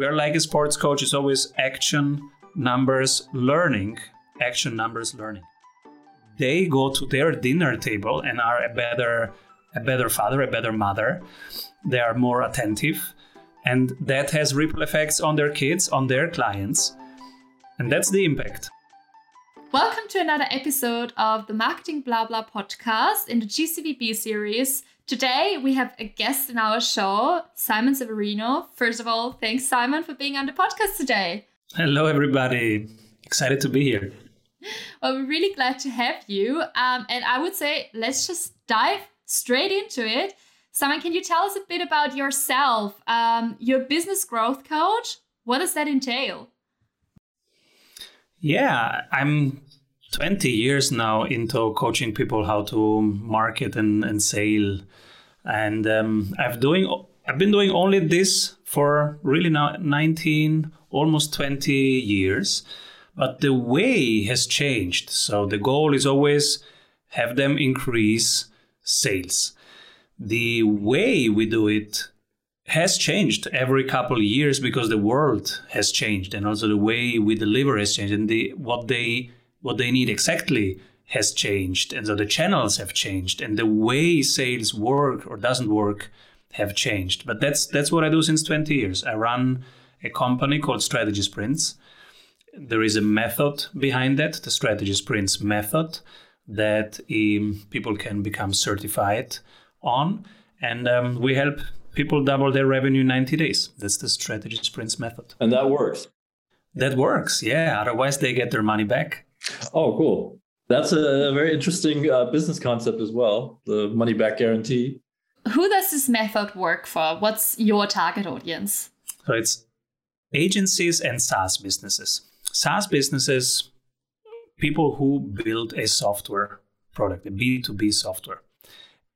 We are like a sports coach. It's always action, numbers, learning, action, numbers, learning. They go to their dinner table and are a better, a better father, a better mother. They are more attentive, and that has ripple effects on their kids, on their clients, and that's the impact. Welcome to another episode of the Marketing Blah Blah podcast in the GCVB series. Today we have a guest in our show, Simon Severino. First of all, thanks, Simon, for being on the podcast today. Hello, everybody. Excited to be here. Well, we're really glad to have you. Um, and I would say let's just dive straight into it. Simon, can you tell us a bit about yourself? Um, your business growth coach. What does that entail? Yeah, I'm 20 years now into coaching people how to market and, and sell. And um, I've doing I've been doing only this for really now 19, almost 20 years. But the way has changed. So the goal is always have them increase sales. The way we do it has changed every couple of years because the world has changed and also the way we deliver has changed and the what they what they need exactly has changed and so the channels have changed and the way sales work or doesn't work have changed but that's that's what i do since 20 years i run a company called strategy sprints there is a method behind that the strategy sprints method that um, people can become certified on and um, we help people double their revenue in 90 days. That's the strategy sprints method. And that works. That works, yeah. Otherwise, they get their money back. Oh, cool. That's a very interesting uh, business concept as well the money back guarantee. Who does this method work for? What's your target audience? So it's agencies and SaaS businesses. SaaS businesses, people who build a software product, a B2B software.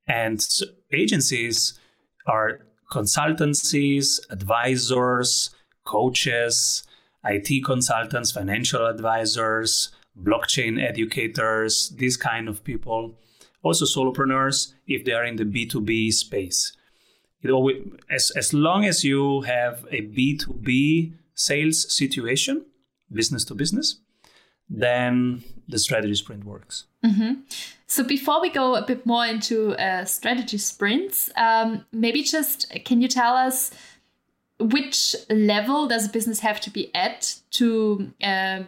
And agencies are consultancies, advisors, coaches, IT consultants, financial advisors, blockchain educators, these kind of people. Also solopreneurs if they are in the B2B space. It always, as, as long as you have a B2B sales situation, business to business, then the strategy sprint works. Mm-hmm. So before we go a bit more into uh, strategy sprints, um, maybe just can you tell us which level does a business have to be at to uh,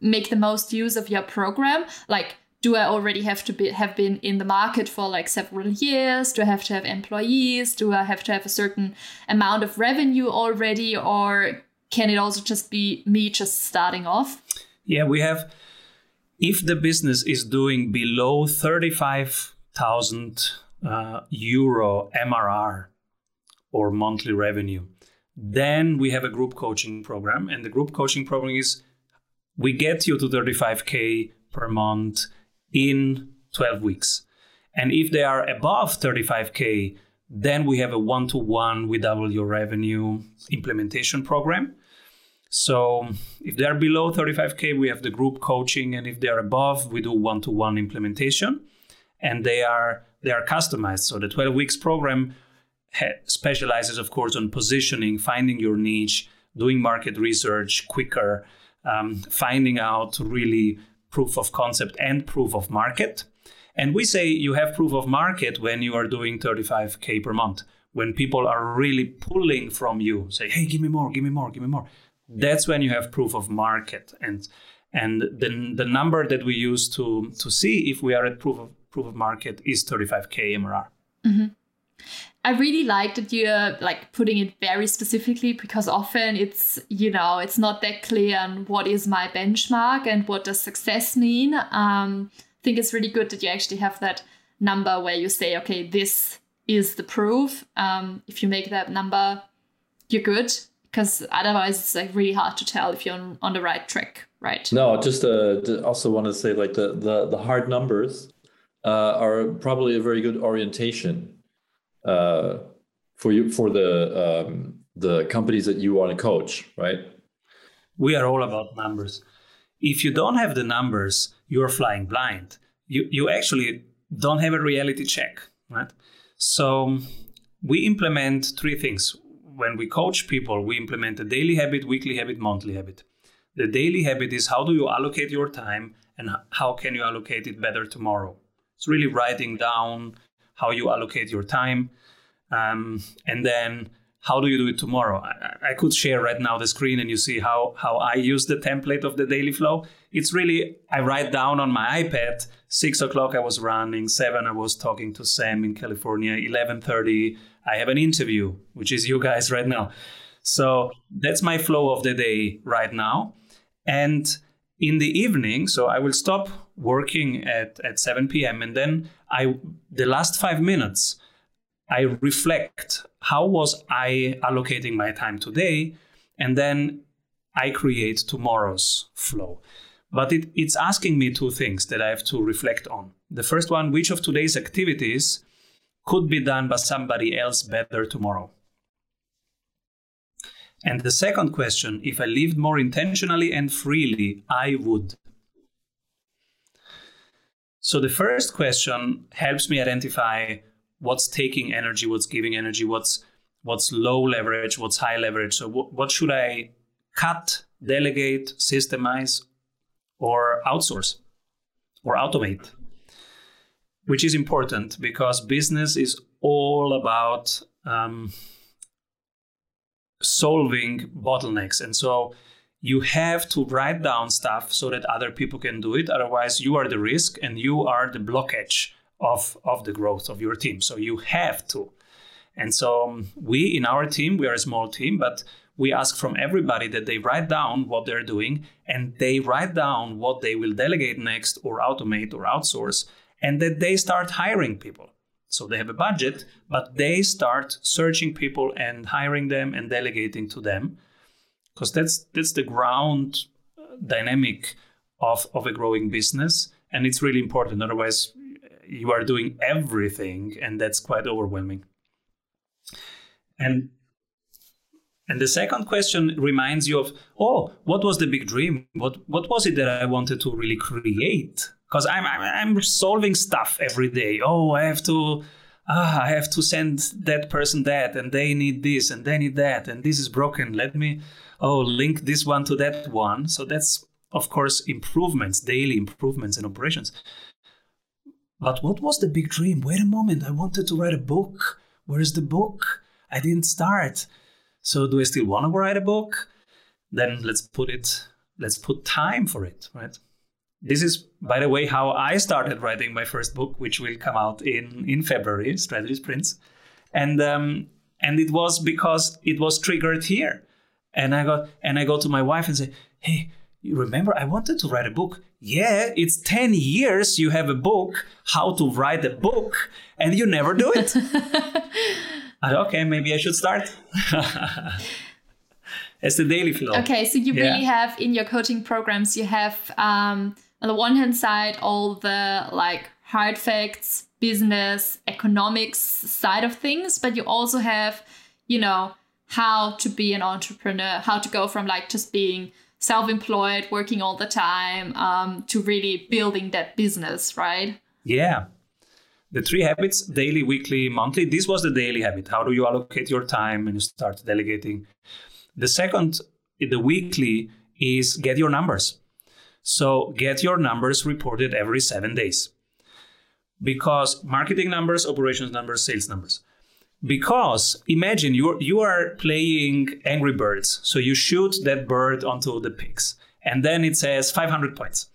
make the most use of your program? Like, do I already have to be have been in the market for like several years? Do I have to have employees? Do I have to have a certain amount of revenue already, or can it also just be me just starting off? Yeah, we have if the business is doing below 35,000 uh, euro MRR or monthly revenue, then we have a group coaching program. And the group coaching program is we get you to 35K per month in 12 weeks. And if they are above 35K, then we have a one to one, we double your revenue implementation program. So if they're below 35K, we have the group coaching. And if they're above, we do one-to-one implementation. And they are they are customized. So the 12 weeks program specializes, of course, on positioning, finding your niche, doing market research quicker, um, finding out really proof of concept and proof of market. And we say you have proof of market when you are doing 35K per month, when people are really pulling from you, say, hey, give me more, give me more, give me more that's when you have proof of market and and the, the number that we use to to see if we are at proof of proof of market is 35k mrr mm-hmm. I really like that you're like putting it very specifically because often it's you know it's not that clear on what is my benchmark and what does success mean. Um, i think it's really good that you actually have that number where you say okay this is the proof. Um, if you make that number you're good because otherwise it's like really hard to tell if you're on, on the right track right? No just uh, also want to say like the the, the hard numbers uh, are probably a very good orientation uh, for you for the um, the companies that you want to coach right? We are all about numbers. If you don't have the numbers you're flying blind. You you actually don't have a reality check right? So we implement three things. When we coach people, we implement a daily habit, weekly habit, monthly habit. The daily habit is how do you allocate your time and how can you allocate it better tomorrow? It's really writing down how you allocate your time. Um, and then how do you do it tomorrow? I, I, could share right now the screen and you see how, how I use the template of the daily flow. It's really, I write down on my iPad, six o'clock I was running, seven I was talking to Sam in California, 11.30 I have an interview, which is you guys right now. So that's my flow of the day right now. And in the evening, so I will stop working at, at 7 p.m. and then I the last five minutes I reflect how was I allocating my time today, and then I create tomorrow's flow. But it, it's asking me two things that I have to reflect on. The first one, which of today's activities could be done by somebody else better tomorrow? And the second question, if I lived more intentionally and freely, I would. So the first question helps me identify what's taking energy, what's giving energy, what's what's low leverage, what's high leverage. So what, should I cut, delegate, systemize, or outsource or automate? Which is important because business is all about um, solving bottlenecks. And so you have to write down stuff so that other people can do it. Otherwise, you are the risk and you are the blockage of, of the growth of your team. So you have to. And so um, we in our team, we are a small team, but we ask from everybody that they write down what they're doing and they write down what they will delegate next or automate or outsource and that they start hiring people. So they have a budget, but they start searching people and hiring them and delegating to them, because that's that's the ground dynamic of of a growing business, and it's really important. Otherwise, you are doing everything, and that's quite overwhelming. And and the second question reminds you of, oh, what was the big dream? What what was it that I wanted to really create? because I'm, I'm, I'm solving stuff every day. Oh, I have to ah, I have to send that person that, and they need this, and they need that, and this is broken. Let me oh link this one to that one. So that's of course improvements, daily improvements in operations. But what was the big dream? Wait a moment, I wanted to write a book. Where is the book? I didn't start. So do I still want to write a book? Then let's put it. Let's put time for it, right? This is, by the way, how I started writing my first book, which will come out in in February, Strategy Sprints, and um, and it was because it was triggered here, and I got and I go to my wife and say, hey. You remember, I wanted to write a book. Yeah, it's 10 years you have a book, how to write a book, and you never do it. I, okay, maybe I should start. it's the daily flow. Okay, so you yeah. really have in your coaching programs, you have um, on the one hand side all the like hard facts business economics side of things but you also have you know how to be an entrepreneur how to go from like just being self-employed working all the time um, to really building that business right? Yeah. The three habits daily weekly monthly this was the daily habit. How do you allocate your time and you start delegating? The second the weekly is get your numbers so get your numbers reported every seven days. Because marketing numbers, operations numbers, sales numbers. Because imagine you you are playing Angry Birds. So you shoot that bird onto the pigs. And then it says 500 points.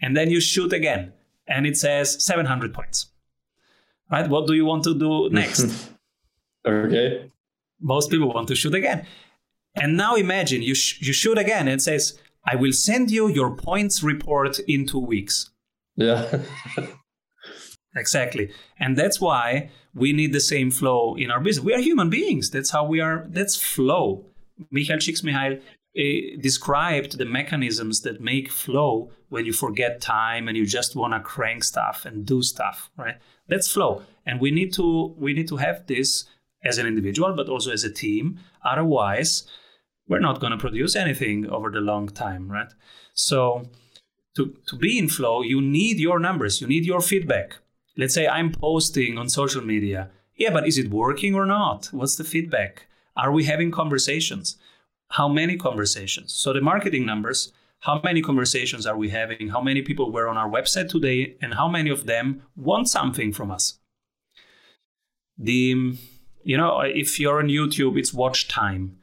And then you shoot again. And it says 700 points. Right? What do you want to do next? okay. Most people want to shoot again. And now imagine you, sh- you shoot again and it says I will send you your points report in two weeks. Yeah. exactly. And that's why we need the same flow in our business. We are human beings. That's how we are. That's flow. Michael Csikszentmihalyi uh, described the mechanisms that make flow when you forget time and you just want to crank stuff and do stuff, right? That's flow. And we need to we need to have this as an individual, but also as a team. Otherwise, we're not going to produce anything over the long time, right? So to, to be in flow, you need your numbers, you need your feedback. Let's say I'm posting on social media. Yeah, but is it working or not? What's the feedback? Are we having conversations? How many conversations? So the marketing numbers, how many conversations are we having? How many people were on our website today? And how many of them want something from us? The, you know, if you're on YouTube, it's watch time.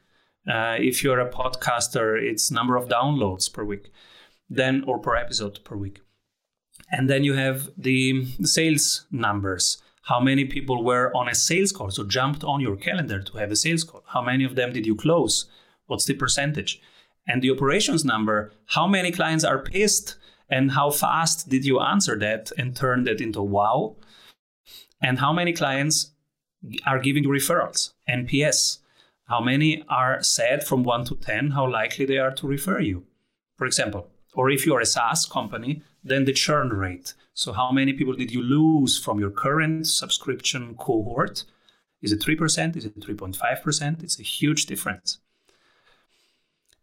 Uh, if you're a podcaster, it's number of downloads per week, then or per episode per week. And then you have the sales numbers. How many people were on a sales call? So jumped on your calendar to have a sales call. How many of them did you close? What's the percentage? And the operations number, how many clients are pissed and how fast did you answer that and turn that into wow? And how many clients are giving you referrals? NPS. How many are sad from 1 to 10 how likely they are to refer you? For example, or if you're a SaaS company, then the churn rate. So, how many people did you lose from your current subscription cohort? Is it 3%? Is it 3.5%? It's a huge difference.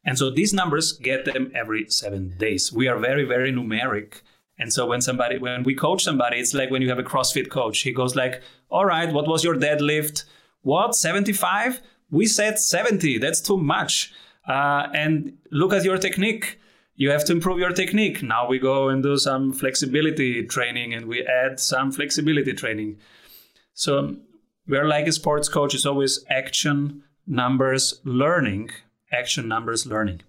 And so these numbers get them every seven days. We are very, very numeric. And so when somebody, when we coach somebody, it's like when you have a CrossFit coach. He goes like, "All right, what was your deadlift? What 75? We said 70. That's too much. Uh, and look at your technique you have to improve your technique. Now we go and do some flexibility training and we add some flexibility training. So we're like a sports coach, it's always action, numbers, learning, action, numbers, learning.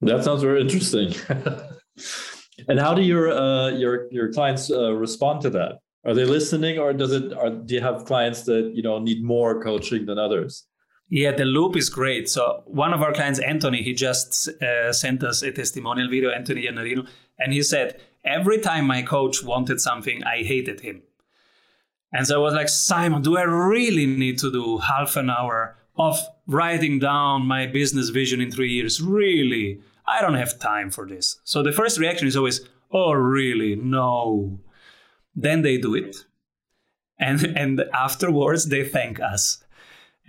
That sounds very interesting. and how do your uh, your your clients uh, respond to that? Are they listening, or does it? Do you have clients that you know need more coaching than others? Yeah, the loop is great. So one of our clients, Anthony, he just uh, sent us a testimonial video, Anthony Iannarino, and he said, every time my coach wanted something, I hated him. And so I was like, Simon, do I really need to do half an hour of writing down my business vision in three years? Really? I don't have time for this. So the first reaction is always, oh, really? No. Then they do it. And, and afterwards, they thank us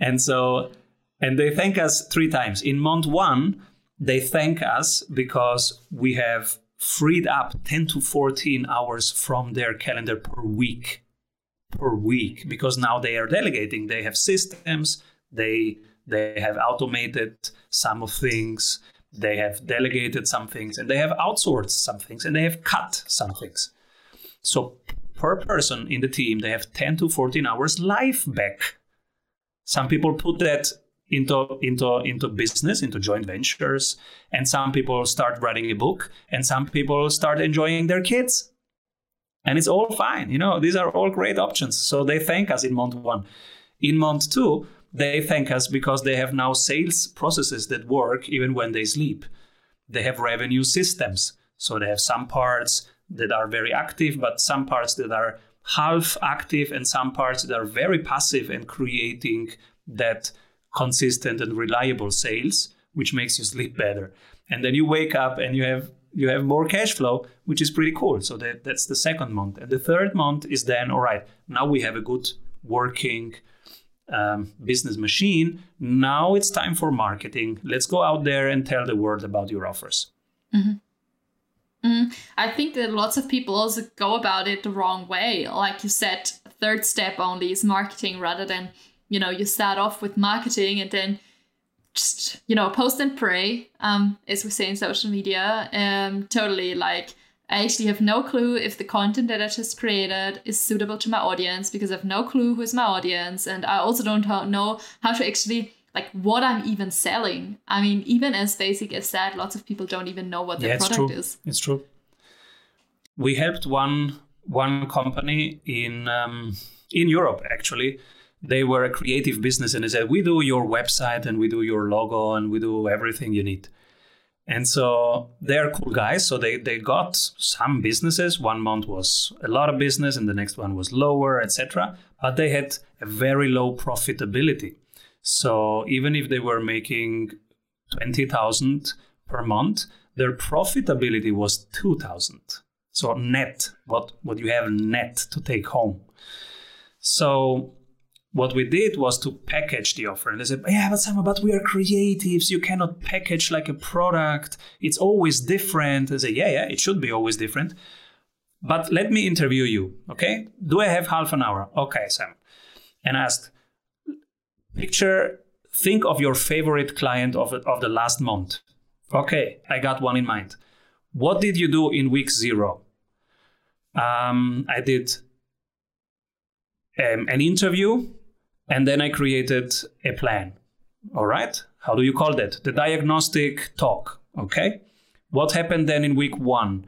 and so, and they thank us three times. In month one, they thank us because we have freed up 10 to 14 hours from their calendar per week. Per week, because now they are delegating. They have systems, they they have automated some of things, they have delegated some things, and they have outsourced some things, and they have cut some things. So per person in the team, they have 10 to 14 hours life back some people put that into into into business, into joint ventures, and some people start writing a book, and some people start enjoying their kids. And it's all fine, you know. These are all great options. So they thank us in month one. In month two, they thank us because they have now sales processes that work even when they sleep. They have revenue systems. So they have some parts that are very active, but some parts that are half active and some parts that are very passive and creating that consistent and reliable sales which makes you sleep better. And then you wake up and you have you have more cash flow which is pretty cool. So that, that's the second month. And the third month is then all right now we have a good working um, business machine. Now it's time for marketing. Let's go out there and tell the world about your offers. Mm-hmm. Mm, I think that lots of people also go about it the wrong way. Like you said, third step only is marketing rather than, you know, you start off with marketing and then just, you know, post and pray, um, as we say in social media. Um, totally like, I actually have no clue if the content that I just created is suitable to my audience because I have no clue who is my audience. And I also don't know how to actually like what I'm even selling. I mean, even as basic as that, lots of people don't even know what their yeah, product true. is. It's true. We helped one one company in um, in Europe actually. They were a creative business and they said, "We do your website and we do your logo and we do everything you need." And so they're cool guys. So they, they got some businesses. One month was a lot of business and the next one was lower, etc. But they had a very low profitability. So even if they were making 20,000 per month, their profitability was 2,000. So net, what, what you have net to take home. So what we did was to package the offer. And they said, yeah, but Simon, but we are creatives. You cannot package like a product. It's always different. I said, yeah, yeah, it should be always different. But let me interview you, okay? Do I have half an hour? Okay, Sam. And I asked, picture, think of your favorite client of, of the last month. Okay, I got one in mind. What did you do in week zero? Um, I did um, an interview and then I created a plan. All right. How do you call that? The diagnostic talk. Okay. What happened then in week one?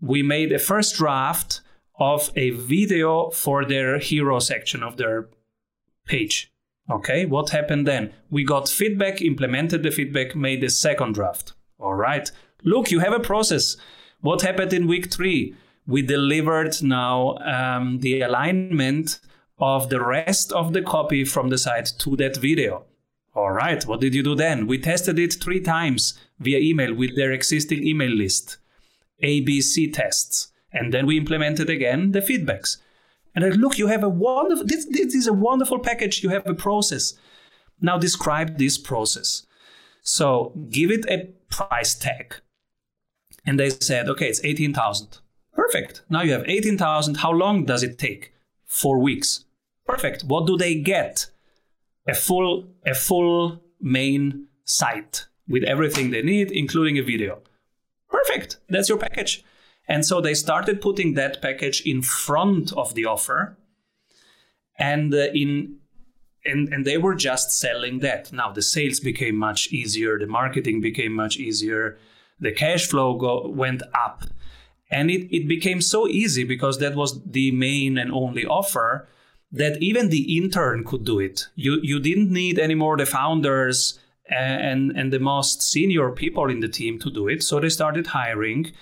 We made a first draft of a video for their hero section of their page. Okay. What happened then? We got feedback, implemented the feedback, made a second draft. All right. Look, you have a process. What happened in week three? We delivered now um, the alignment of the rest of the copy from the site to that video. All right, what did you do then? We tested it three times via email with their existing email list, ABC tests, and then we implemented again the feedbacks. And I look, you have a wonderful, this, this is a wonderful package. You have a process. Now describe this process. So give it a price tag. And they said, okay, it's 18,000. Perfect. Now you have 18,000. How long does it take? Four weeks. Perfect. What do they get? A full a full main site with everything they need, including a video. Perfect. That's your package. And so they started putting that package in front of the offer, and uh, in and and they were just selling that. Now the sales became much easier, the marketing became much easier, the cash flow go, went up, and it it became so easy because that was the main and only offer that even the intern could do it. You you didn't need anymore the founders and and the most senior people in the team to do it. So they started hiring,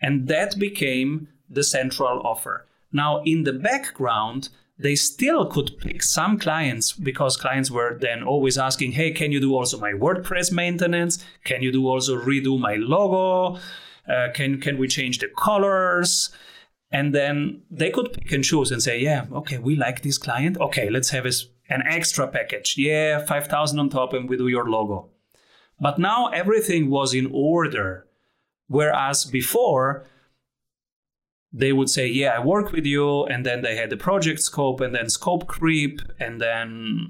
and that became the central offer. Now in the background, they still could pick some clients because clients were then always asking, "Hey, can you do also my WordPress maintenance? Can you do also redo my logo? Uh, can can we change the colors?" and then they could pick and choose and say yeah okay we like this client okay let's have an extra package yeah 5000 on top and we do your logo but now everything was in order whereas before they would say yeah i work with you and then they had the project scope and then scope creep and then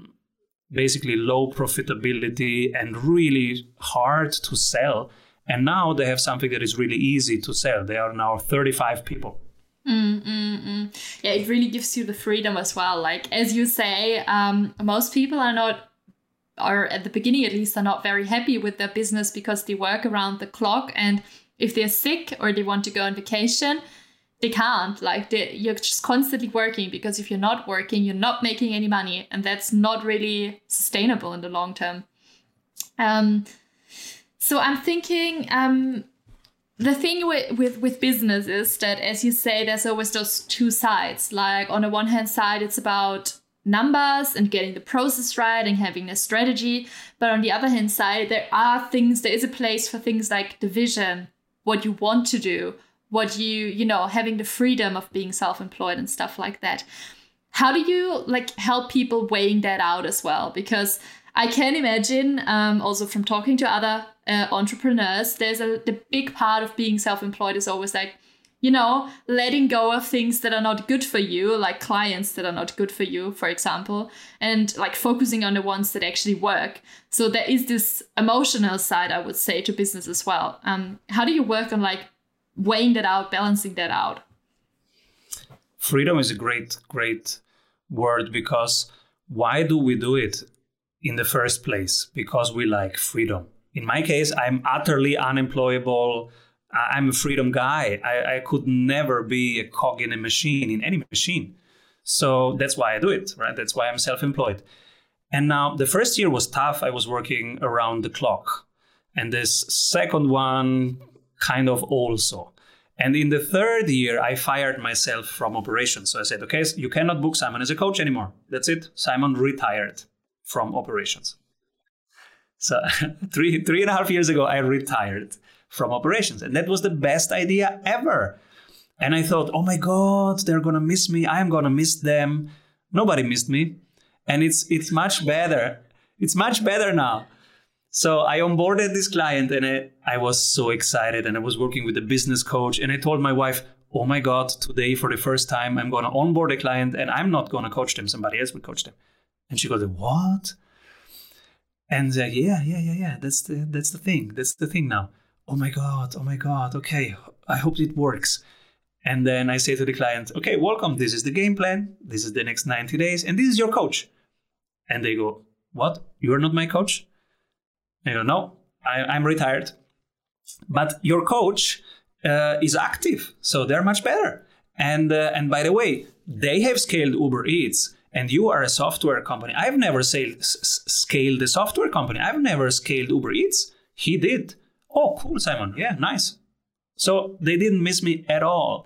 basically low profitability and really hard to sell and now they have something that is really easy to sell they are now 35 people Mm, mm, mm. Yeah, it really gives you the freedom as well. Like as you say, um, most people are not, or at the beginning at least, are not very happy with their business because they work around the clock, and if they're sick or they want to go on vacation, they can't. Like they, you're just constantly working because if you're not working, you're not making any money, and that's not really sustainable in the long term. Um, so I'm thinking. Um, the thing with, with with business is that as you say there's always those two sides like on the one hand side it's about numbers and getting the process right and having a strategy but on the other hand side there are things there is a place for things like the vision what you want to do what you you know having the freedom of being self-employed and stuff like that. How do you like help people weighing that out as well? Because I can imagine, um, also from talking to other uh, entrepreneurs, there's a the big part of being self-employed is always like, you know, letting go of things that are not good for you, like clients that are not good for you, for example, and like focusing on the ones that actually work. So there is this emotional side, I would say, to business as well. Um, how do you work on like weighing that out, balancing that out? Freedom is a great, great word because why do we do it? in the first place because we like freedom. In my case, I'm utterly unemployable. I'm a freedom guy. I, I could never be a cog in a machine, in any machine. So that's why I do it, right? That's why I'm self employed. And now the first year was tough. I was working around the clock. And this second one, kind of also. And in the third year, I fired myself from operations. So I said, okay, you cannot book Simon as a coach anymore. That's it. Simon retired from operations. So three three and a half years ago, I retired from operations, and that was the best idea ever. And I thought, oh my god, they're gonna miss me. I'm gonna miss them. Nobody missed me, and it's it's much better. It's much better now. So I onboarded this client, and I, I was so excited. And I was working with a business coach, and I told my wife, oh my god, today for the first time, I'm gonna onboard a client, and I'm not gonna coach them. Somebody else will coach them And she goes, what? And like, yeah, yeah, yeah, yeah. That's the that's the thing. That's the thing now. Oh my god. Oh my god. Okay. I hope it works. And then I say to the client, okay, welcome. This is the game plan. This is the next 90 days, and this is your coach. And they go, what? You are not my coach? I go, no, I, I'm retired. But your coach uh, is active, so they're much better. And uh, and by the way, they have scaled Uber Eats, and you are a software company. I've never sailed, s- scaled a software company. I've never scaled Uber Eats. He did. Oh, cool, Simon. Yeah, nice. So they didn't miss me at all.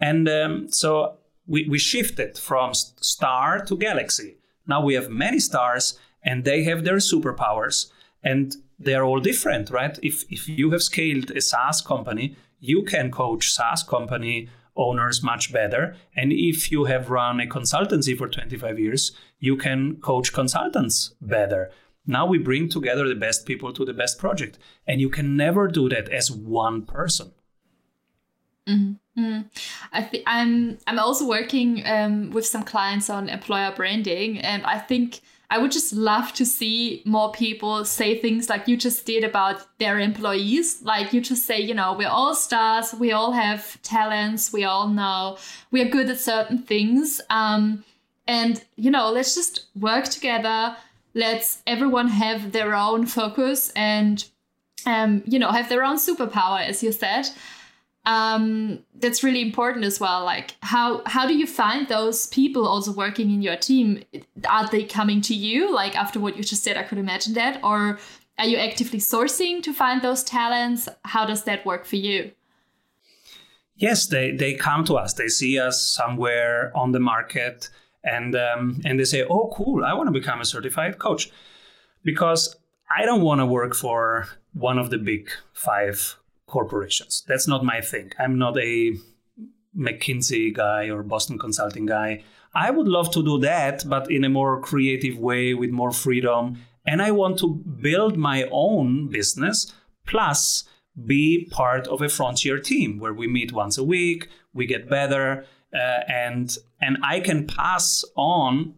And um, so we, we shifted from star to galaxy. Now we have many stars and they have their superpowers and they're all different, right? If, if you have scaled a SaaS company, you can coach SaaS company owners much better. And if you have run a consultancy for 25 years, you can coach consultants better. Now we bring together the best people to the best project. And you can never do that as one person. Mm-hmm. I think I'm I'm also working um, with some clients on employer branding, and I think I would just love to see more people say things like you just did about their employees. Like you just say, you know, we're all stars, we all have talents, we all know we are good at certain things. Um, and, you know, let's just work together. Let's everyone have their own focus and, um, you know, have their own superpower, as you said um, that's really important as well. Like how how do you find those people also working in your team? Are they coming to you? Like after what you just said, I could imagine that. Or are you actively sourcing to find those talents? How does that work for you? Yes, they, they come to us. They see us somewhere on the market and um, and they say, "Oh, cool! I want to become a certified coach," because I don't want to work for one of the big five corporations. That's not my thing. I'm not a McKinsey guy or Boston Consulting guy. I would love to do that, but in a more creative way with more freedom. And I want to build my own business, plus be part of a frontier team where we meet once a week, we get better, uh, and and I can pass on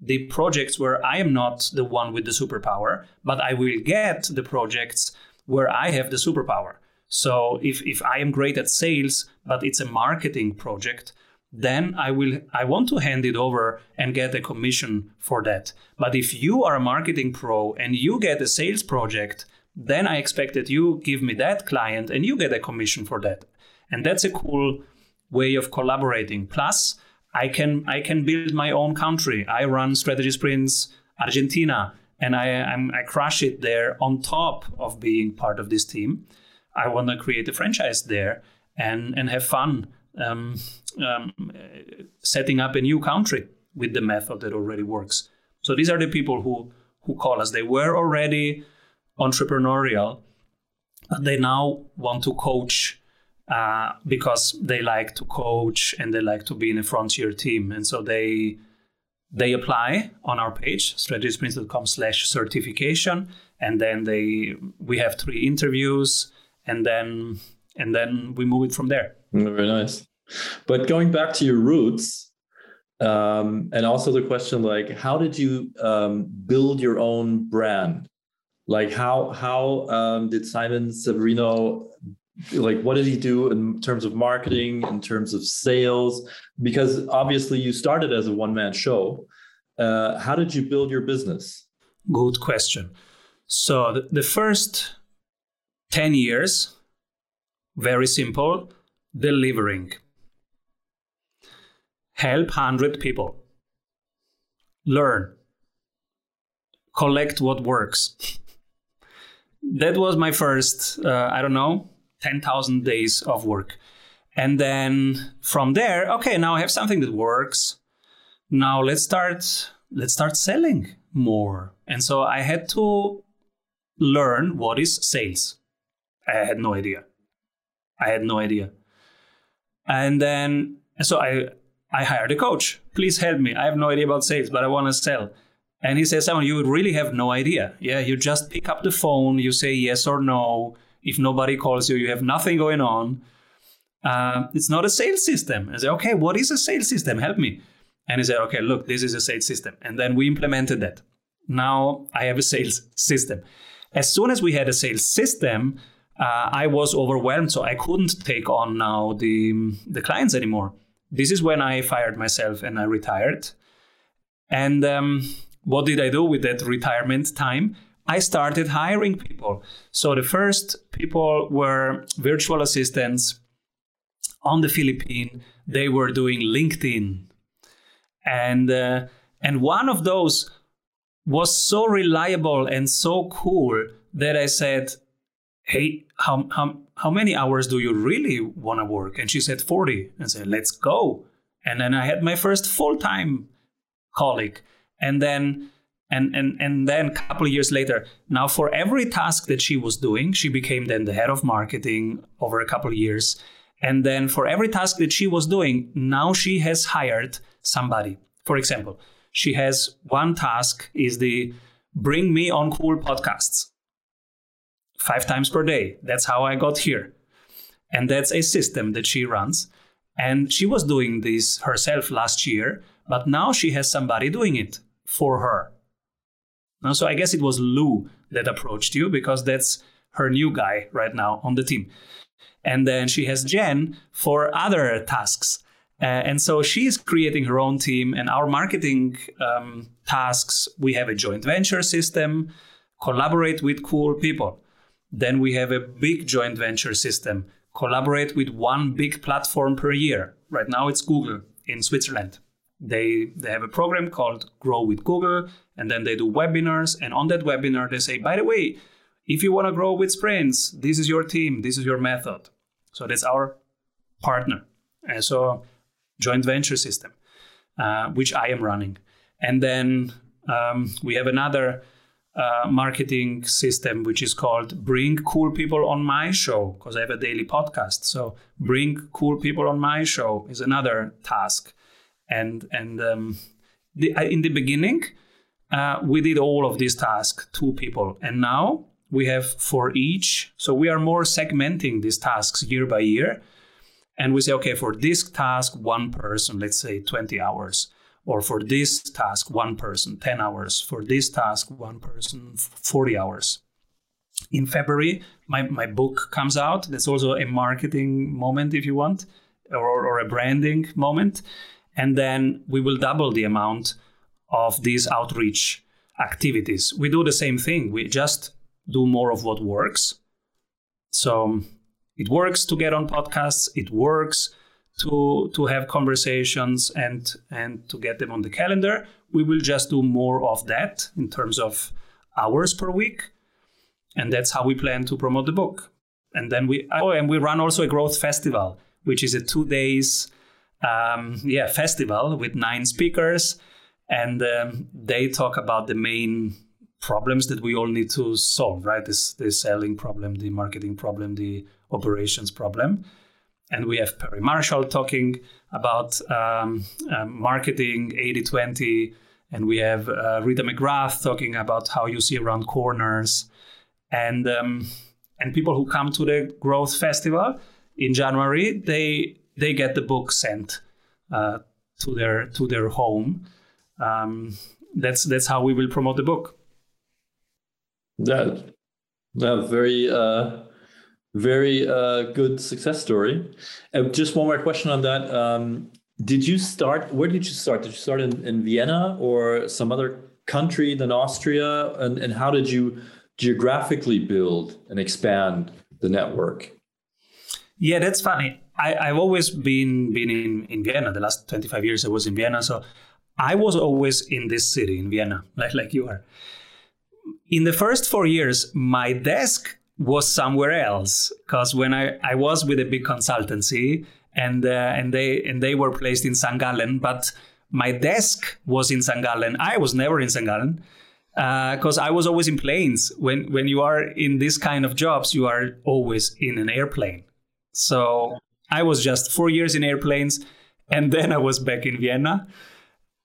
the projects where I am not the one with the superpower, but I will get the projects where I have the superpower. So if, if I am great at sales, but it's a marketing project, then I will I want to hand it over and get a commission for that. But if you are a marketing pro and you get a sales project, then I expect that you give me that client and you get a commission for that. And that's a cool way of collaborating. Plus, I can I can build my own country. I run strategy sprints Argentina and I I'm, I crush it there on top of being part of this team. I want to create a franchise there and and have fun um, um, setting up a new country with the method that already works. So these are the people who who call us. They were already entrepreneurial, but they now want to coach uh, because they like to coach and they like to be in a frontier team, and so they they apply on our page strategysprints.com slash certification and then they we have three interviews and then and then we move it from there. Very nice. But going back to your roots, um, and also the question like, how did you um, build your own brand? Like, how how um, did Simon Severino like what did he do in terms of marketing, in terms of sales? Because obviously you started as a one man show. Uh, how did you build your business? Good question. So the, the first 10 years, very simple, delivering. Help 100 people. Learn. Collect what works. that was my first, uh, I don't know, 10,000 days of work. And then from there, okay, now I have something that works. Now let's start let's start selling more. And so I had to learn what is sales. I had no idea. I had no idea. And then so I I hired a coach. Please help me. I have no idea about sales, but I want to sell. And he says, Simon, you would really have no idea. Yeah, you just pick up the phone, you say yes or no. If nobody calls you, you have nothing going on. Uh, it's not a sales system. I say, okay, what is a sales system? Help me. And he said, okay, look, this is a sales system. And then we implemented that. Now I have a sales system. As soon as we had a sales system, uh, I was overwhelmed, so I couldn't take on now the the clients anymore. This is when I fired myself and I retired. And um, what did I do with that retirement time? I started hiring people. So the first people were virtual assistants on the Philippines. They were doing LinkedIn, and uh, and one of those was so reliable and so cool that I said, "Hey, how how how many hours do you really want to work?" And she said 40. And I said, "Let's go." And then I had my first full time colleague, and then and and and then a couple of years later now for every task that she was doing she became then the head of marketing over a couple of years. And then for every task that she was doing now she has hired somebody. For example she has one task is the bring me on cool podcasts. Five times per day. That's how i got here. And that's a system that she runs. And she was doing this herself last year but now she has somebody doing it for her so I guess it was Lou that approached you because that's her new guy right now on the team. And then she has Jen for other tasks. Uh, and so she's creating her own team and our marketing um, tasks. We have a joint venture system, collaborate with cool people. Then we have a big joint venture system, collaborate with one big platform per year. Right now it's Google in Switzerland. They, they have a program called Grow with Google and then they do webinars and on that webinar they say by the way if you want to grow with sprints this is your team this is your method. So that's our partner and so joint venture system uh, which i am running. And then um, we have another uh, marketing system which is called bring cool people on my show because i have a daily podcast. So bring cool people on my show is another task and and um, the, in the beginning uh, we did all of these tasks, two people. And now we have for each, so we are more segmenting these tasks year by year. And we say, okay, for this task, one person, let's say 20 hours. Or for this task, one person, 10 hours. For this task, one person, 40 hours. In February, my, my book comes out. That's also a marketing moment, if you want, or, or a branding moment. And then we will double the amount of these outreach activities. We do the same thing. We just do more of what works. So it works to get on podcasts. It works to to have conversations and and to get them on the calendar. We will just do more of that in terms of hours per week, and that's how we plan to promote the book. And then we oh, and we run also a growth festival, which is a two days um, yeah festival with nine speakers. And um, they talk about the main problems that we all need to solve right? This the selling problem the marketing problem the operations problem. And we have perry marshall talking about um, um, marketing 80-20 and we have uh, rita mcgrath talking about how you see around corners. And um, and people who come to the growth festival in january they they get the book sent uh, to their to their home um, that's that's how we will promote the book. That that very uh, very uh, good success story. Uh, just one more question on that. Um, did you start? Where did you start? Did you start in, in Vienna or some other country than Austria? And and how did you geographically build and expand the network? Yeah, that's funny. I, I've always been been in, in Vienna. The last 25 years I was in Vienna. So I was always in this city, in Vienna, like, like you are. In the first four years, my desk was somewhere else because when I, I was with a big consultancy and uh, and they and they were placed in St. Gallen, but my desk was in St. Gallen. I was never in St. Gallen because uh, I was always in planes. When when you are in this kind of jobs, you are always in an airplane. So I was just four years in airplanes, and then I was back in Vienna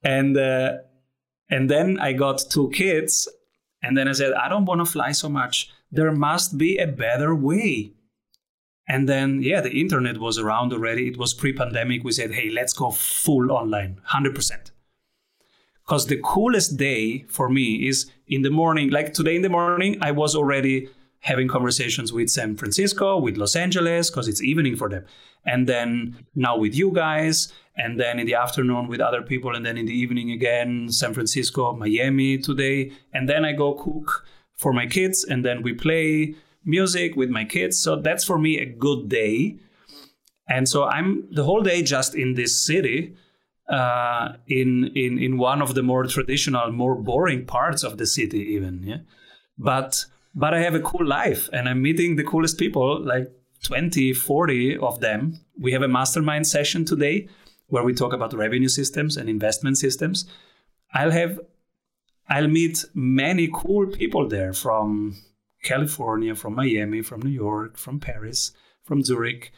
and uh, and then I got two kids, and then I said I don't want to fly so much. There must be a better way. And then, yeah, the internet was around already. It was pre pandemic. We said, hey, let's go full online, 100%. Because the coolest day for me is in the morning, like today in the morning, I was already having conversations with San Francisco, with Los Angeles, because it's evening for them. And then now with you guys, and then in the afternoon with other people, and then in the evening again, San Francisco, Miami today. And then I go cook for my kids, and then we play music with my kids. So that's for me a good day. And so I'm the whole day just in this city, uh, in in in one of the more traditional, more boring parts of the city, even. Yeah, but but I have a cool life, and I'm meeting the coolest people, like 20, 40 of them. We have a mastermind session today where we talk about revenue systems and investment systems. I'll have I'll meet many cool people there from California, from Miami, from New York, from Paris, from Zurich,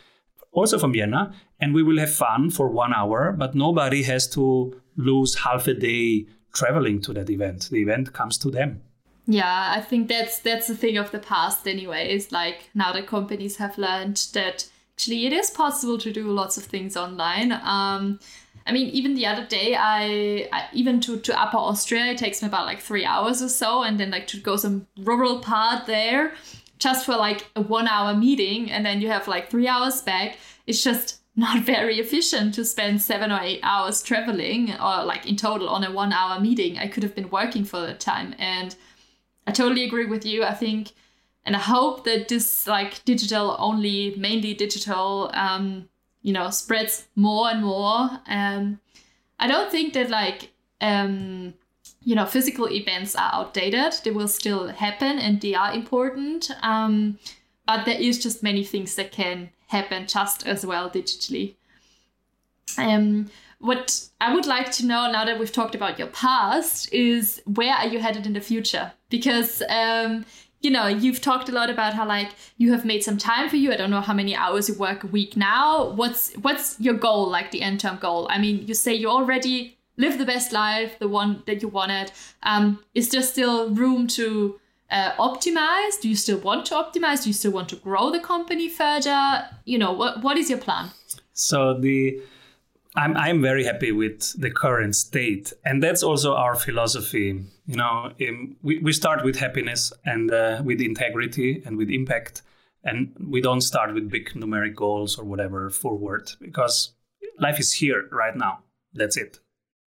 also from Vienna, and we will have fun for one hour, but nobody has to lose half a day traveling to that event. The event comes to them. Yeah, I think that's that's the thing of the past anyway. Is like now the companies have learned that actually it is possible to do lots of things online. Um, I mean, even the other day, I, I, even to, to Upper Austria, it takes me about like three hours or so, and then like to go some rural part there, just for like a one hour meeting, and then you have like three hours back. It's just not very efficient to spend seven or eight hours traveling, or like in total on a one hour meeting. I could have been working for that time, and I totally agree with you. I think, and I hope that this like digital only, mainly digital. Um, you know spreads more and more um i don't think that like um you know physical events are outdated they will still happen and they are important um but there is just many things that can happen just as well digitally um what I would like to know now that we've talked about your past is where are you headed in the future? Because um, you know, you've talked a lot about how like you have made some time for you. I don't know how many hours you work a week now. What's what's your goal, like the end term goal? I mean, you say you already live the best life, the one that you wanted. Um, is there still room to uh, optimize? Do you still want to optimize? Do you still want to grow the company further? You know, what what is your plan? So the I'm I'm very happy with the current state, and that's also our philosophy. You know, in, we we start with happiness and uh, with integrity and with impact, and we don't start with big numeric goals or whatever forward because life is here right now. That's it.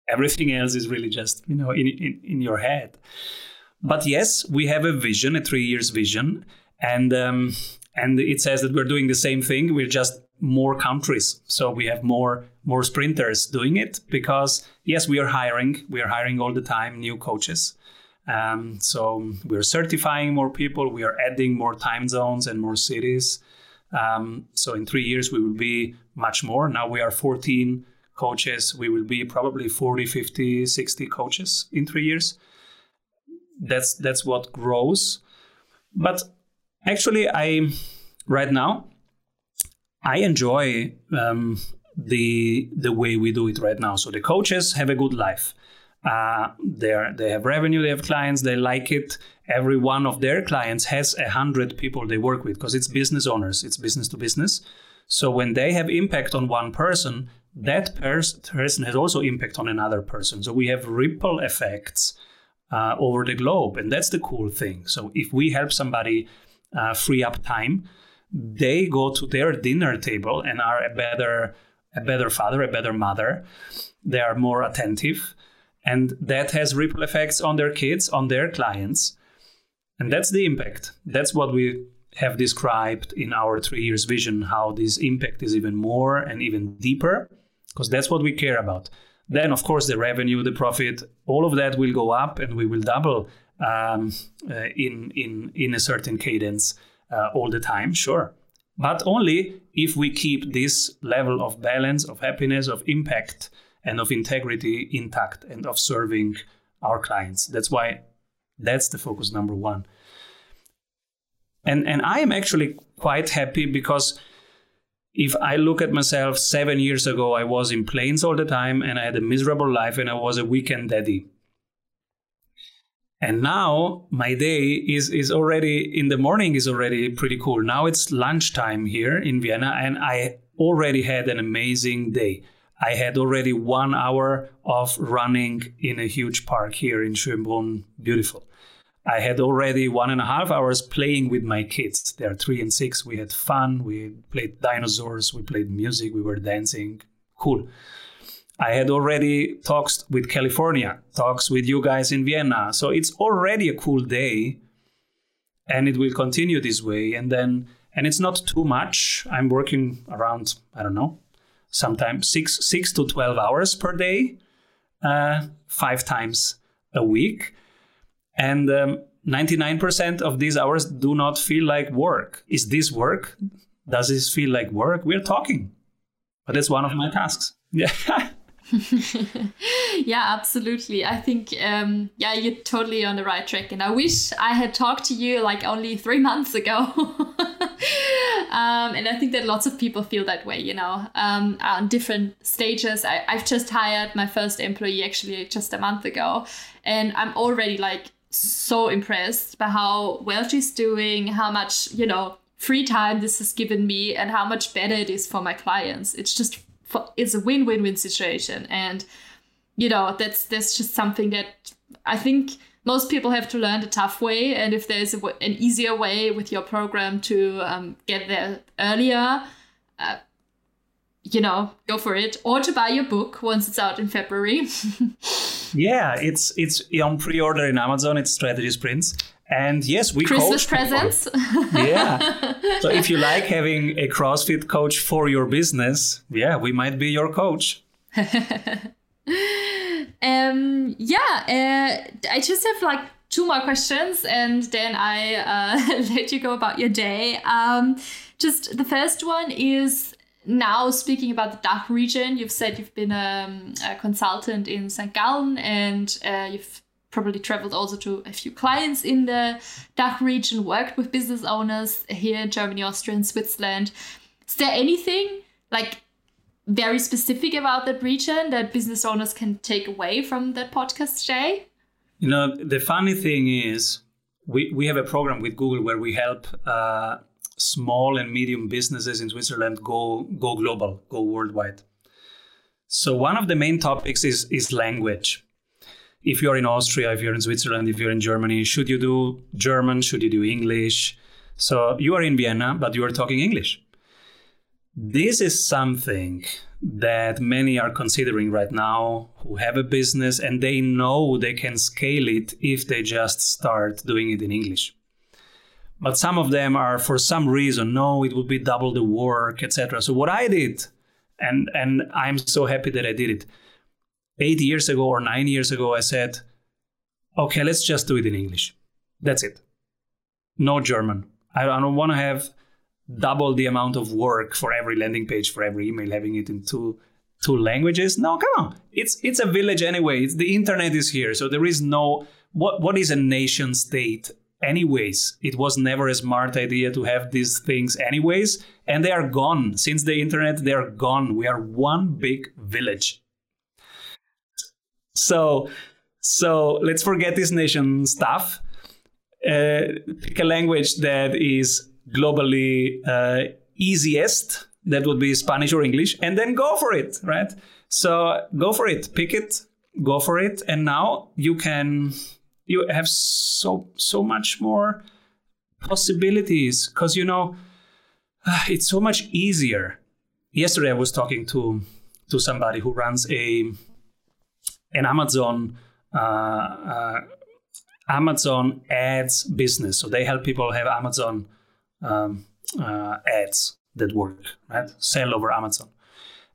Everything else is really just you know in in, in your head. But yes, we have a vision, a three years vision, and um, and it says that we're doing the same thing. We're just more countries. So we have more more sprinters doing it because yes, we are hiring. We are hiring all the time new coaches. Um, so we're certifying more people. We are adding more time zones and more cities. Um, so in three years we will be much more. Now we are 14 coaches. We will be probably 40, 50, 60 coaches in three years. That's that's what grows. But actually, I right now I enjoy um, the the way we do it right now. So the coaches have a good life. Uh, they they have revenue, they have clients, they like it. Every one of their clients has a hundred people they work with because it's business owners, it's business to business. So when they have impact on one person, that pers- person has also impact on another person. So we have ripple effects uh, over the globe, and that's the cool thing. So if we help somebody uh, free up time, they go to their dinner table and are a better a better father, a better mother. They are more attentive, and that has ripple effects on their kids, on their clients, and that's the impact. That's what we have described in our three years vision. How this impact is even more and even deeper, because that's what we care about. Then, of course, the revenue, the profit, all of that will go up, and we will double um, uh, in in in a certain cadence uh, all the time, sure. But only if we keep this level of balance, of happiness, of impact, and of integrity intact and of serving our clients. That's why that's the focus number one. And, and I am actually quite happy because if I look at myself seven years ago, I was in planes all the time and I had a miserable life and I was a weekend daddy. And now my day is is already in the morning is already pretty cool. Now it's lunchtime here in Vienna, and I already had an amazing day. I had already one hour of running in a huge park here in Schönbrunn. Beautiful. I had already one and a half hours playing with my kids. They're three and six. We had fun. We played dinosaurs. We played music. We were dancing. Cool. I had already talks with California, talks with you guys in Vienna. So it's already a cool day and it will continue this way. And then, and it's not too much. I'm working around, I don't know, sometimes six, six to 12 hours per day, uh, five times a week. And um, 99% of these hours do not feel like work. Is this work? Does this feel like work? We're talking. But it's one of my tasks. Yeah. yeah, absolutely. I think, um, yeah, you're totally on the right track. And I wish I had talked to you like only three months ago. um, and I think that lots of people feel that way, you know, um, on different stages. I, I've just hired my first employee actually just a month ago. And I'm already like so impressed by how well she's doing, how much, you know, free time this has given me, and how much better it is for my clients. It's just it's a win-win-win situation. And you know that's that's just something that i think most people have to learn the tough way. And if there's an easier way with your program to um, get there earlier uh, you know go for it. Or to buy your book once it's out in february. Yeah it's it's on pre-order in amazon. It's strategy sprints and yes, we Christmas presents. yeah. So if you like having a CrossFit coach for your business, yeah, we might be your coach. um, yeah, uh, I just have like two more questions, and then I uh, let you go about your day. Um, just the first one is now speaking about the DACH region. You've said you've been um, a consultant in St. Gallen, and uh, you've probably traveled also to a few clients in the DACH region, worked with business owners here in Germany, Austria, and Switzerland. Is there anything like very specific about that region that business owners can take away from that podcast today? You know, the funny thing is, we, we have a program with Google where we help uh, small and medium businesses in Switzerland go go global, go worldwide. So one of the main topics is is language if you're in Austria, if you're in Switzerland, if you're in Germany, should you do German? Should you do English? So you are in Vienna, but you are talking English. This is something that many are considering right now who have a business and they know they can scale it if they just start doing it in English. But some of them are for some reason, no, it would be double the work, etc. So what I did, and and I'm so happy that I did it eight years ago or nine years ago, I said, okay, let's just do it in English. That's it. No German. I don't want to have double the amount of work for every landing page, for every email, having it in two two languages. No, come on. It's it's a village anyway. It's, the internet is here, so there is no what what is a nation state anyways. It was never a smart idea to have these things anyways, and they are gone since the internet. They are gone. We are one big village so, so let's forget this nation stuff. Uh, pick a language that is globally uh, easiest. That would be Spanish or English, and then go for it, right? So go for it, pick it, go for it, and now you can you have so so much more possibilities because you know it's so much easier. Yesterday I was talking to to somebody who runs a an Amazon uh, uh, Amazon ads business. So they help people have Amazon um, uh, ads that work, right? Sell over Amazon.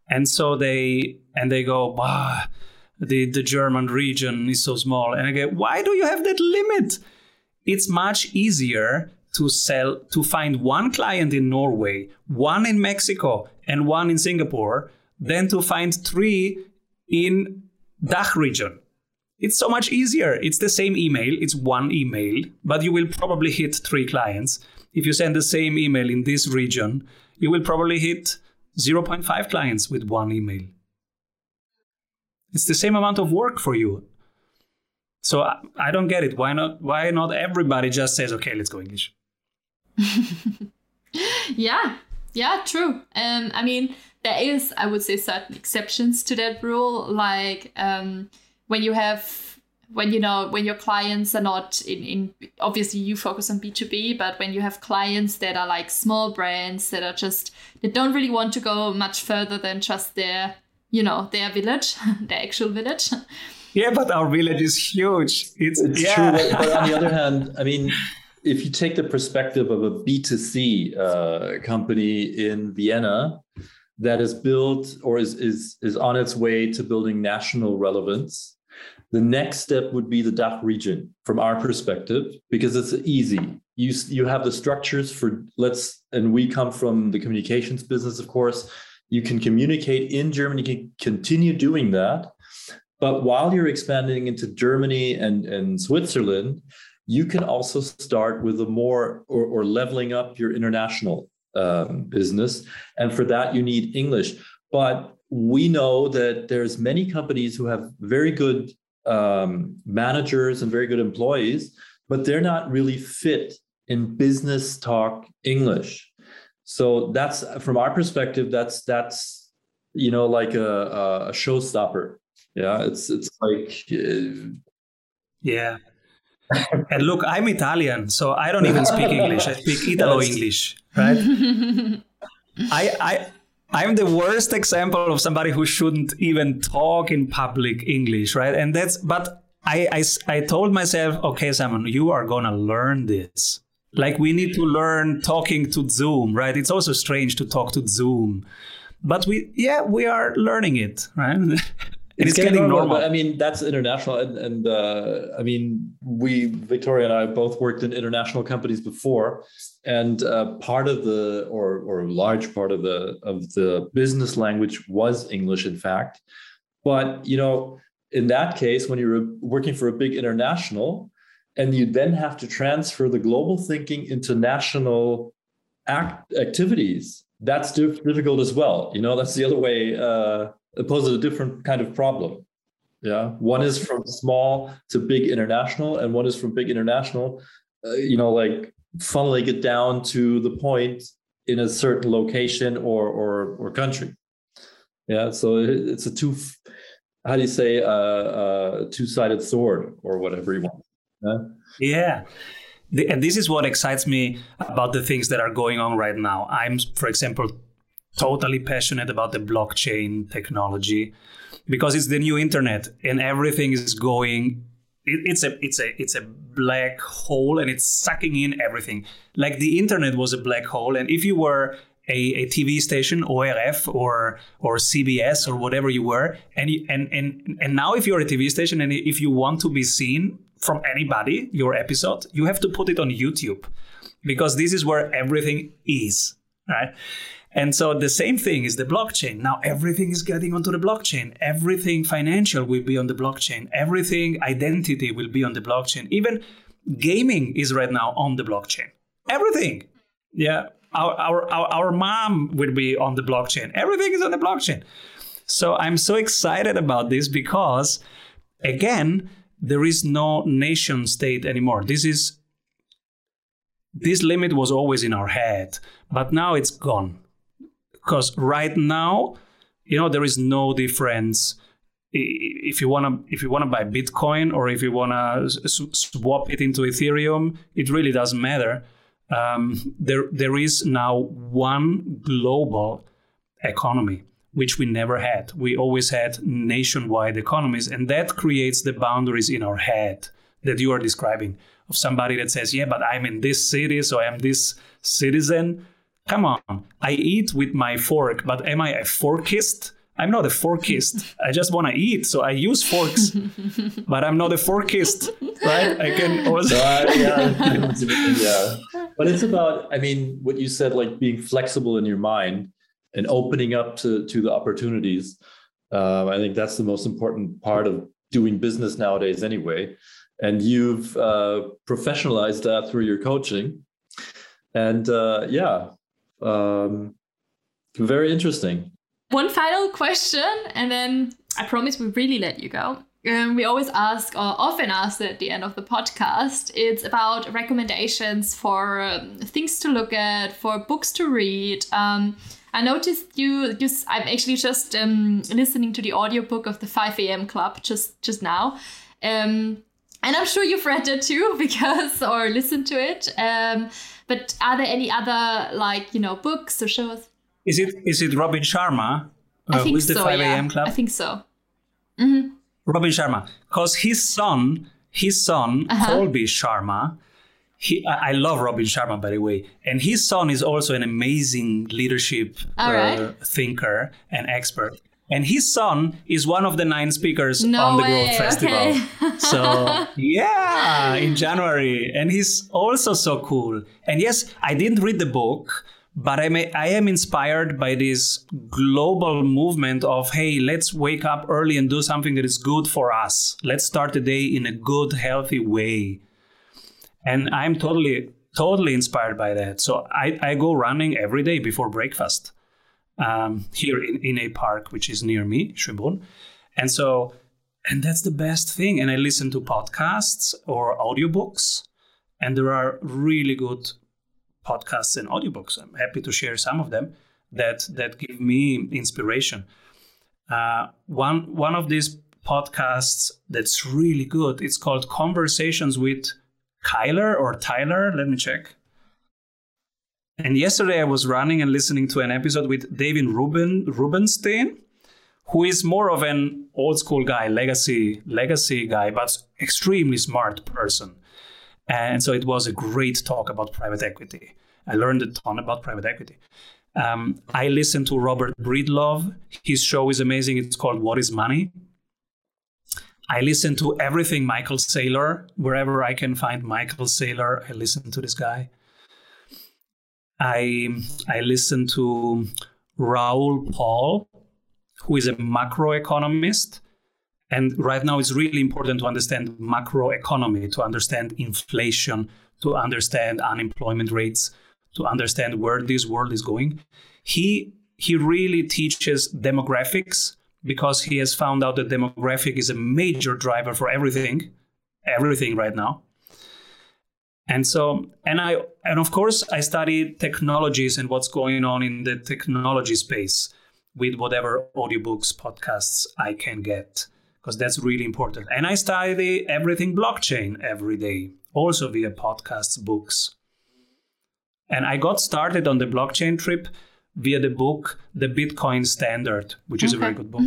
And so they and they go, bah, the, the German region is so small. And I go, why do you have that limit? It's much easier to sell to find one client in Norway, one in Mexico, and one in Singapore than to find three in DACH region. It's so much easier. It's the same email, it's one email, but you will probably hit three clients. If you send the same email in this region, you will probably hit 0.5 clients with one email. It's the same amount of work for you. So I, I don't get it. Why not? Why not everybody just says, okay, let's go English? yeah, yeah, true. Um, I mean, there is, I would say, certain exceptions to that rule, like um, when you have when you know when your clients are not in, in obviously you focus on b2b but when you have clients that are like small brands that are just that don't really want to go much further than just their you know their village their actual village yeah but our village is huge it's, it's yeah. true but, but on the other hand i mean if you take the perspective of a B2C uh, company in Vienna that is built or is, is, is on its way to building national relevance, the next step would be the DACH region from our perspective, because it's easy. You, you have the structures for let's, and we come from the communications business, of course. You can communicate in Germany, you can continue doing that. But while you're expanding into Germany and, and Switzerland, you can also start with a more or, or leveling up your international um, business. And for that, you need English. But we know that there's many companies who have very good um, managers and very good employees, but they're not really fit in business talk English. So that's from our perspective, that's that's you know like a, a showstopper. Yeah, it's it's like uh, yeah and look, I'm Italian, so I don't even speak English. I speak Italo English, right? I, I, I'm the worst example of somebody who shouldn't even talk in public English, right? And that's, but I, I, I told myself, okay, Simon, you are gonna learn this. Like we need to learn talking to Zoom, right? It's also strange to talk to Zoom, but we, yeah, we are learning it, right? it's, it's getting, getting normal, normal. But I mean, that's international, and, and uh, I mean, we Victoria and I both worked in international companies before, and uh, part of the or or a large part of the of the business language was English, in fact. But you know, in that case, when you're working for a big international, and you then have to transfer the global thinking into national act activities, that's difficult as well. You know, that's the other way. Uh, poses a different kind of problem. Yeah, one is from small to big international, and one is from big international. Uh, you know, like funneling it down to the point in a certain location or or or country. Yeah, so it, it's a two. How do you say a uh, uh, two-sided sword or whatever you want? Yeah. yeah. And this is what excites me about the things that are going on right now. I'm, for example, totally passionate about the blockchain technology because it's the new internet and everything is going it, it's a it's a it's a black hole and it's sucking in everything like the internet was a black hole and if you were a, a TV station, ORF or or CBS or whatever you were, and you, and and and now if you're a TV station and if you want to be seen from anybody, your episode, you have to put it on YouTube, because this is where everything is, right? And so the same thing is the blockchain. Now everything is getting onto the blockchain. Everything financial will be on the blockchain. Everything identity will be on the blockchain. Even gaming is right now on the blockchain. Everything. Yeah. Our, our, our, our mom will be on the blockchain. Everything is on the blockchain. So I'm so excited about this because, again, there is no nation state anymore. This is this limit was always in our head, but now it's gone because right now you know there is no difference. If you want to if you want to buy bitcoin or if you want to swap it into ethereum it really doesn't matter. Um, there there is now one global economy which we never had. We always had nationwide economies and that creates the boundaries in our head that you are describing of somebody that says yeah but i'm in this city so i am this citizen come on, I eat with my fork, but am I a forkist? I'm not a forkist. I just want to eat, so I use forks, but I'm not a forkist, right? I can also. uh, yeah, yeah, but it's about. I mean, what you said, like being flexible in your mind and opening up to to the opportunities. Um, I think that's the most important part of doing business nowadays, anyway. And you've uh, professionalized that through your coaching, and uh, yeah, um, very interesting. One final question, and then I promise we really let you go. um, we always ask, or often ask at the end of the podcast, it's about recommendations for um, things to look at, for books to read. Um, I noticed you, just, I'm actually just um, listening to the audiobook of the 5 a.m. Club just, just now. Um, and I'm sure you've read it too, because, or listened to it. But are there any other, like, you know, books or shows? Is it is it Robin Sharma? I Uh, think who's the so, 5 yeah. a.m. club? I think so. Robin Sharma, because his son, his son Uh-huh. Colby Sharma, he I I love Robin Sharma by the way, and his son is also an amazing leadership uh, right. thinker and expert. And his son is one of the nine speakers No on the way, Growth Festival. okay. so yeah, in January, and he's also so cool. And yes, I didn't read the book, but I may, I am inspired by this global movement of hey, let's wake up early and do something that is good for us. Let's start the day in a good, healthy way. And I'm totally, totally inspired by that. So I, I go running every day before breakfast um, here in, in a park which is near me, Schönbrunn. And so, and that's the best thing. And I listen to podcasts or audiobooks, and there are really good podcasts and audiobooks. I'm happy to share some of them that that give me inspiration. Uh, one one of these podcasts that's really good. It's called Conversations with Kyler or Tyler. Let me check. And yesterday I was running and listening to an episode with David Ruben Rubenstein, who is more of an old school guy, legacy legacy guy, but extremely smart person. And so it was a great talk about private equity. I learned a ton about private equity. Um, I listened to Robert Breedlove. His show is amazing. It's called What is Money? I listen to everything Michael Saylor. Wherever I can find Michael Saylor, I listen to this guy. I I listen to Raoul Paul, who is a macroeconomist. And right now, it's really important to understand macroeconomy, to understand inflation, to understand unemployment rates, to understand where this world is going. He he really teaches demographics because he has found out that demographic is a major driver for everything, everything right now. And so, and I, and of course, I study technologies and what's going on in the technology space with whatever audiobooks, podcasts I can get, because that's really important. And I study everything blockchain every day, also via podcasts, books. And I got started on the blockchain trip via the book The Bitcoin Standard, which is a very good book.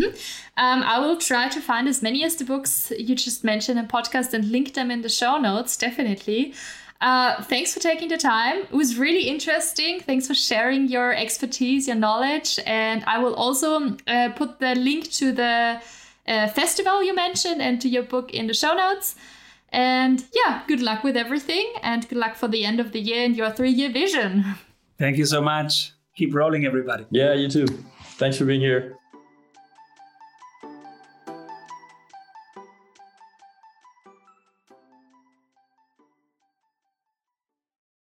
Um, I will try to find as many as the books you just mentioned in podcast and link them in the show notes, definitely. Uh, thanks for taking the time. It was really interesting. Thanks for sharing your expertise, your knowledge. And I will also uh, put the link to the uh, festival you mentioned and to your book in the show notes. And yeah, good luck with everything and good luck for the end of the year and your three year vision. Thank you so much. Keep rolling, everybody. Yeah, you too. Thanks for being here.